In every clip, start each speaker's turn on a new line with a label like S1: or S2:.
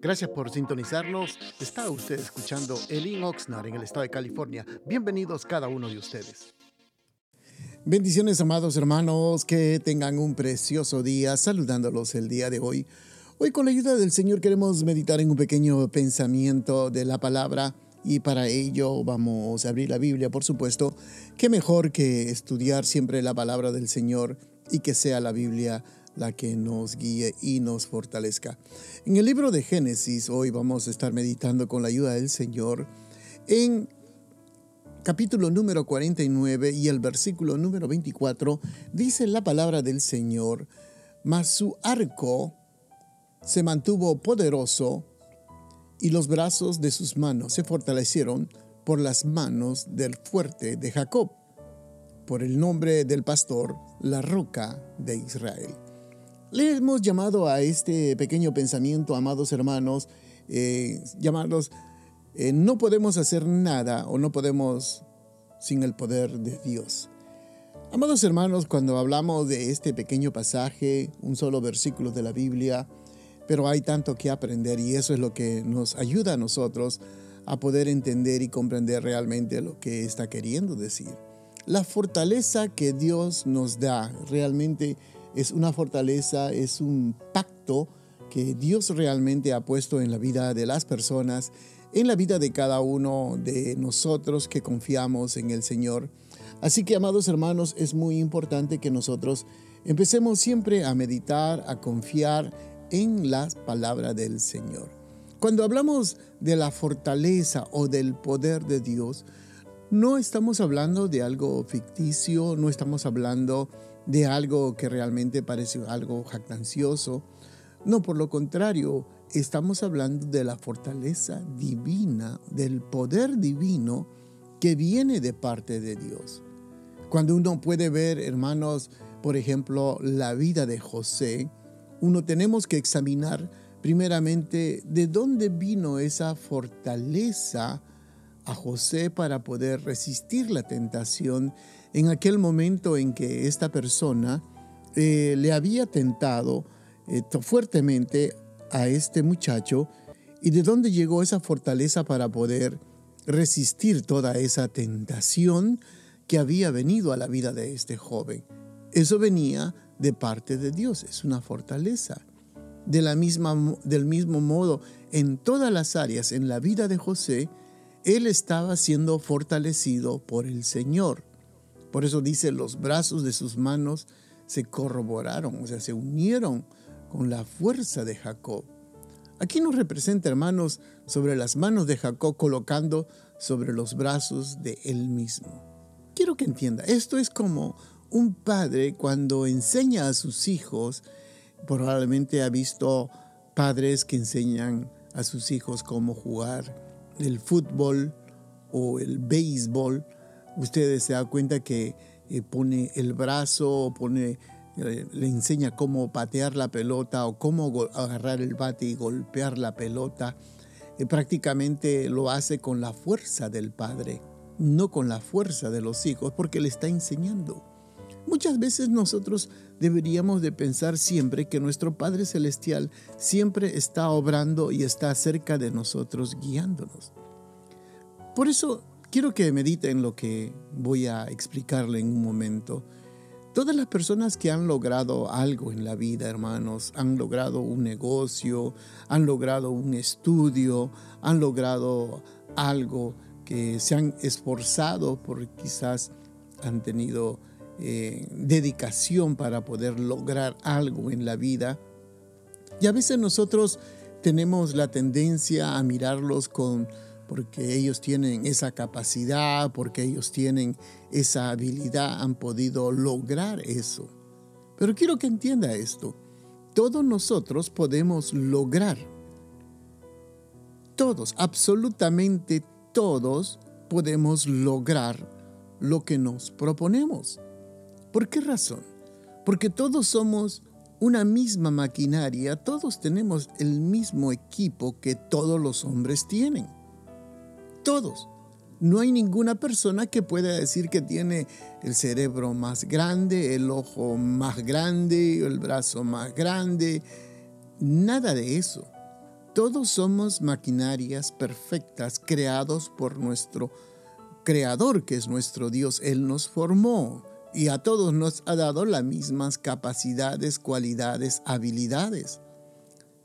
S1: Gracias por sintonizarnos. Está usted escuchando Elin Oxnard en el estado de California. Bienvenidos cada uno de ustedes. Bendiciones, amados hermanos, que tengan un precioso día saludándolos el día de hoy. Hoy con la ayuda del Señor queremos meditar en un pequeño pensamiento de la palabra y para ello vamos a abrir la Biblia, por supuesto. Qué mejor que estudiar siempre la palabra del Señor y que sea la Biblia la que nos guíe y nos fortalezca. En el libro de Génesis hoy vamos a estar meditando con la ayuda del Señor en capítulo número 49 y el versículo número 24 dice la palabra del Señor, mas su arco se mantuvo poderoso y los brazos de sus manos se fortalecieron por las manos del fuerte de Jacob, por el nombre del pastor, la roca de Israel. Le hemos llamado a este pequeño pensamiento, amados hermanos, eh, llamarlos, eh, no podemos hacer nada o no podemos sin el poder de Dios. Amados hermanos, cuando hablamos de este pequeño pasaje, un solo versículo de la Biblia, pero hay tanto que aprender y eso es lo que nos ayuda a nosotros a poder entender y comprender realmente lo que está queriendo decir. La fortaleza que Dios nos da realmente es una fortaleza, es un pacto que Dios realmente ha puesto en la vida de las personas, en la vida de cada uno de nosotros que confiamos en el Señor. Así que, amados hermanos, es muy importante que nosotros empecemos siempre a meditar, a confiar en la palabra del Señor. Cuando hablamos de la fortaleza o del poder de Dios, no estamos hablando de algo ficticio, no estamos hablando de algo que realmente parece algo jactancioso. No, por lo contrario, estamos hablando de la fortaleza divina, del poder divino que viene de parte de Dios. Cuando uno puede ver, hermanos, por ejemplo, la vida de José, uno tenemos que examinar primeramente de dónde vino esa fortaleza a José para poder resistir la tentación en aquel momento en que esta persona eh, le había tentado eh, fuertemente a este muchacho y de dónde llegó esa fortaleza para poder resistir toda esa tentación que había venido a la vida de este joven. Eso venía de parte de Dios, es una fortaleza. De la misma, del mismo modo, en todas las áreas en la vida de José, él estaba siendo fortalecido por el Señor. Por eso dice, los brazos de sus manos se corroboraron, o sea, se unieron con la fuerza de Jacob. Aquí nos representa, hermanos, sobre las manos de Jacob colocando sobre los brazos de él mismo. Quiero que entienda, esto es como un padre cuando enseña a sus hijos, probablemente ha visto padres que enseñan a sus hijos cómo jugar el fútbol o el béisbol, ustedes se dan cuenta que eh, pone el brazo, pone, eh, le enseña cómo patear la pelota o cómo agarrar el bate y golpear la pelota. Eh, prácticamente lo hace con la fuerza del padre, no con la fuerza de los hijos, porque le está enseñando. Muchas veces nosotros deberíamos de pensar siempre que nuestro Padre Celestial siempre está obrando y está cerca de nosotros guiándonos. Por eso quiero que mediten lo que voy a explicarle en un momento. Todas las personas que han logrado algo en la vida, hermanos, han logrado un negocio, han logrado un estudio, han logrado algo que se han esforzado por quizás han tenido eh, dedicación para poder lograr algo en la vida. Y a veces nosotros tenemos la tendencia a mirarlos con porque ellos tienen esa capacidad, porque ellos tienen esa habilidad, han podido lograr eso. Pero quiero que entienda esto. Todos nosotros podemos lograr. Todos, absolutamente todos podemos lograr lo que nos proponemos. ¿Por qué razón? Porque todos somos una misma maquinaria, todos tenemos el mismo equipo que todos los hombres tienen todos. No hay ninguna persona que pueda decir que tiene el cerebro más grande, el ojo más grande, el brazo más grande. Nada de eso. Todos somos maquinarias perfectas creados por nuestro Creador, que es nuestro Dios. Él nos formó y a todos nos ha dado las mismas capacidades, cualidades, habilidades.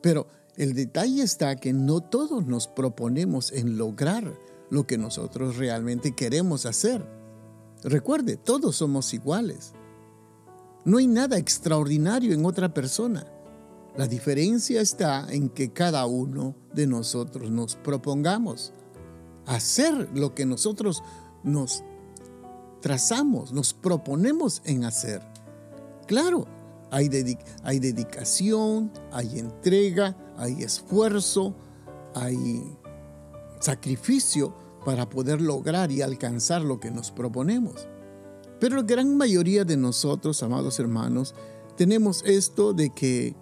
S1: Pero el detalle está que no todos nos proponemos en lograr lo que nosotros realmente queremos hacer. Recuerde, todos somos iguales. No hay nada extraordinario en otra persona. La diferencia está en que cada uno de nosotros nos propongamos hacer lo que nosotros nos trazamos, nos proponemos en hacer. Claro, hay, hay dedicación, hay entrega, hay esfuerzo, hay sacrificio para poder lograr y alcanzar lo que nos proponemos. Pero la gran mayoría de nosotros, amados hermanos, tenemos esto de que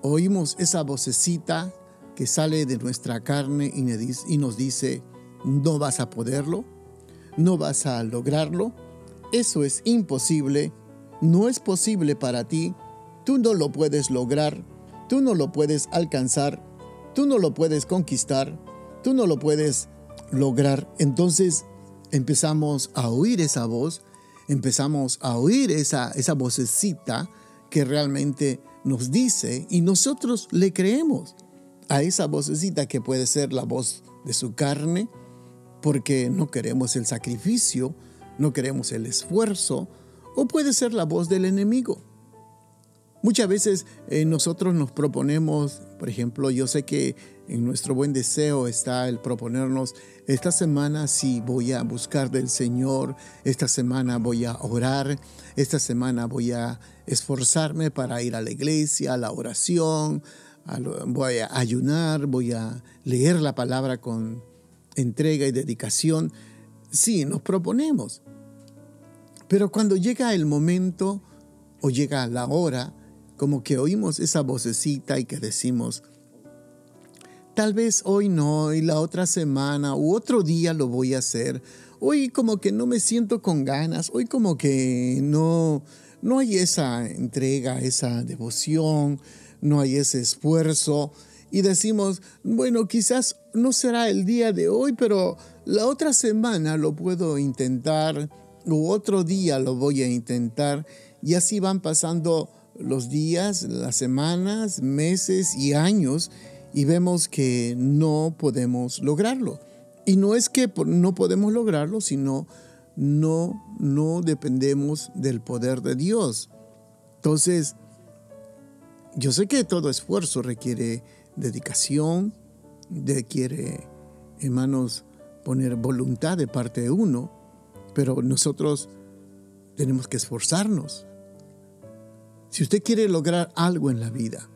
S1: oímos esa vocecita que sale de nuestra carne y nos dice, no vas a poderlo, no vas a lograrlo, eso es imposible, no es posible para ti, tú no lo puedes lograr, tú no lo puedes alcanzar, tú no lo puedes conquistar, tú no lo puedes lograr. Entonces empezamos a oír esa voz, empezamos a oír esa, esa vocecita que realmente nos dice y nosotros le creemos a esa vocecita que puede ser la voz de su carne, porque no queremos el sacrificio, no queremos el esfuerzo, o puede ser la voz del enemigo. Muchas veces eh, nosotros nos proponemos, por ejemplo, yo sé que en nuestro buen deseo está el proponernos, esta semana sí voy a buscar del Señor, esta semana voy a orar, esta semana voy a esforzarme para ir a la iglesia, a la oración, voy a ayunar, voy a leer la palabra con entrega y dedicación. Sí, nos proponemos. Pero cuando llega el momento o llega la hora, como que oímos esa vocecita y que decimos, tal vez hoy no, y la otra semana u otro día lo voy a hacer. Hoy como que no me siento con ganas, hoy como que no, no hay esa entrega, esa devoción, no hay ese esfuerzo. Y decimos, bueno, quizás no será el día de hoy, pero la otra semana lo puedo intentar, u otro día lo voy a intentar. Y así van pasando los días, las semanas, meses y años y vemos que no podemos lograrlo. Y no es que no podemos lograrlo, sino no, no dependemos del poder de Dios. Entonces, yo sé que todo esfuerzo requiere dedicación, requiere, hermanos, poner voluntad de parte de uno, pero nosotros tenemos que esforzarnos. Si usted quiere lograr algo en la vida,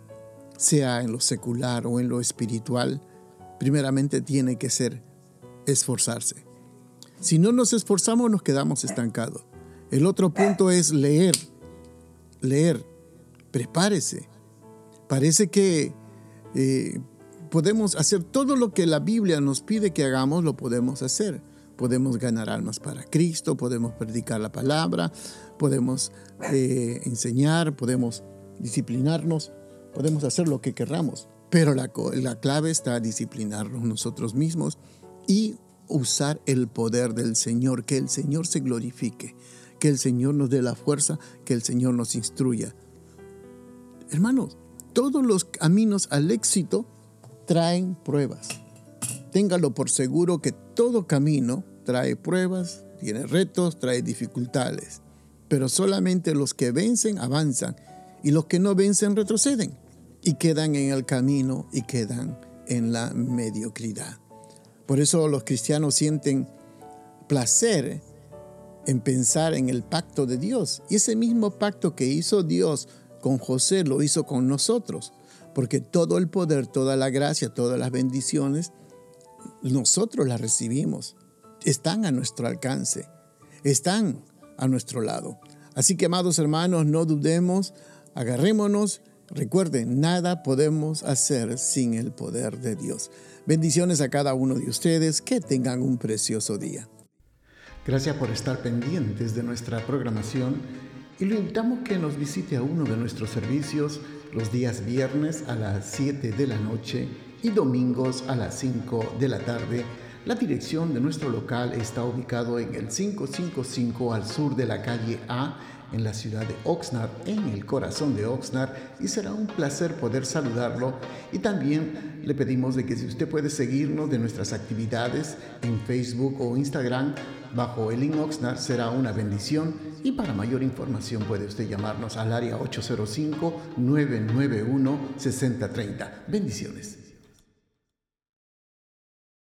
S1: sea en lo secular o en lo espiritual, primeramente tiene que ser esforzarse. Si no nos esforzamos, nos quedamos estancados. El otro punto es leer. Leer. Prepárese. Parece que eh, podemos hacer todo lo que la Biblia nos pide que hagamos, lo podemos hacer. Podemos ganar almas para Cristo, podemos predicar la palabra, podemos eh, enseñar, podemos disciplinarnos, podemos hacer lo que querramos, pero la, la clave está disciplinarnos nosotros mismos y usar el poder del Señor, que el Señor se glorifique, que el Señor nos dé la fuerza, que el Señor nos instruya. Hermanos, todos los caminos al éxito traen pruebas. Téngalo por seguro que todo camino trae pruebas, tiene retos, trae dificultades pero solamente los que vencen avanzan y los que no vencen retroceden y quedan en el camino y quedan en la mediocridad. Por eso los cristianos sienten placer en pensar en el pacto de Dios. Y ese mismo pacto que hizo Dios con José lo hizo con nosotros, porque todo el poder, toda la gracia, todas las bendiciones, nosotros las recibimos. Están a nuestro alcance, están a nuestro lado. Así que, amados hermanos, no dudemos, agarrémonos. Recuerden, nada podemos hacer sin el poder de Dios. Bendiciones a cada uno de ustedes. Que tengan un precioso día. Gracias por estar pendientes de nuestra programación y lo invitamos que nos visite a uno de nuestros servicios los días viernes a las 7 de la noche y domingos a las 5 de la tarde. La dirección de nuestro local está ubicado en el 555 al sur de la calle A en la ciudad de Oxnard, en el corazón de Oxnard, y será un placer poder saludarlo. Y también le pedimos de que si usted puede seguirnos de nuestras actividades en Facebook o Instagram bajo el link Oxnard será una bendición. Y para mayor información puede usted llamarnos al área 805-991-6030. Bendiciones.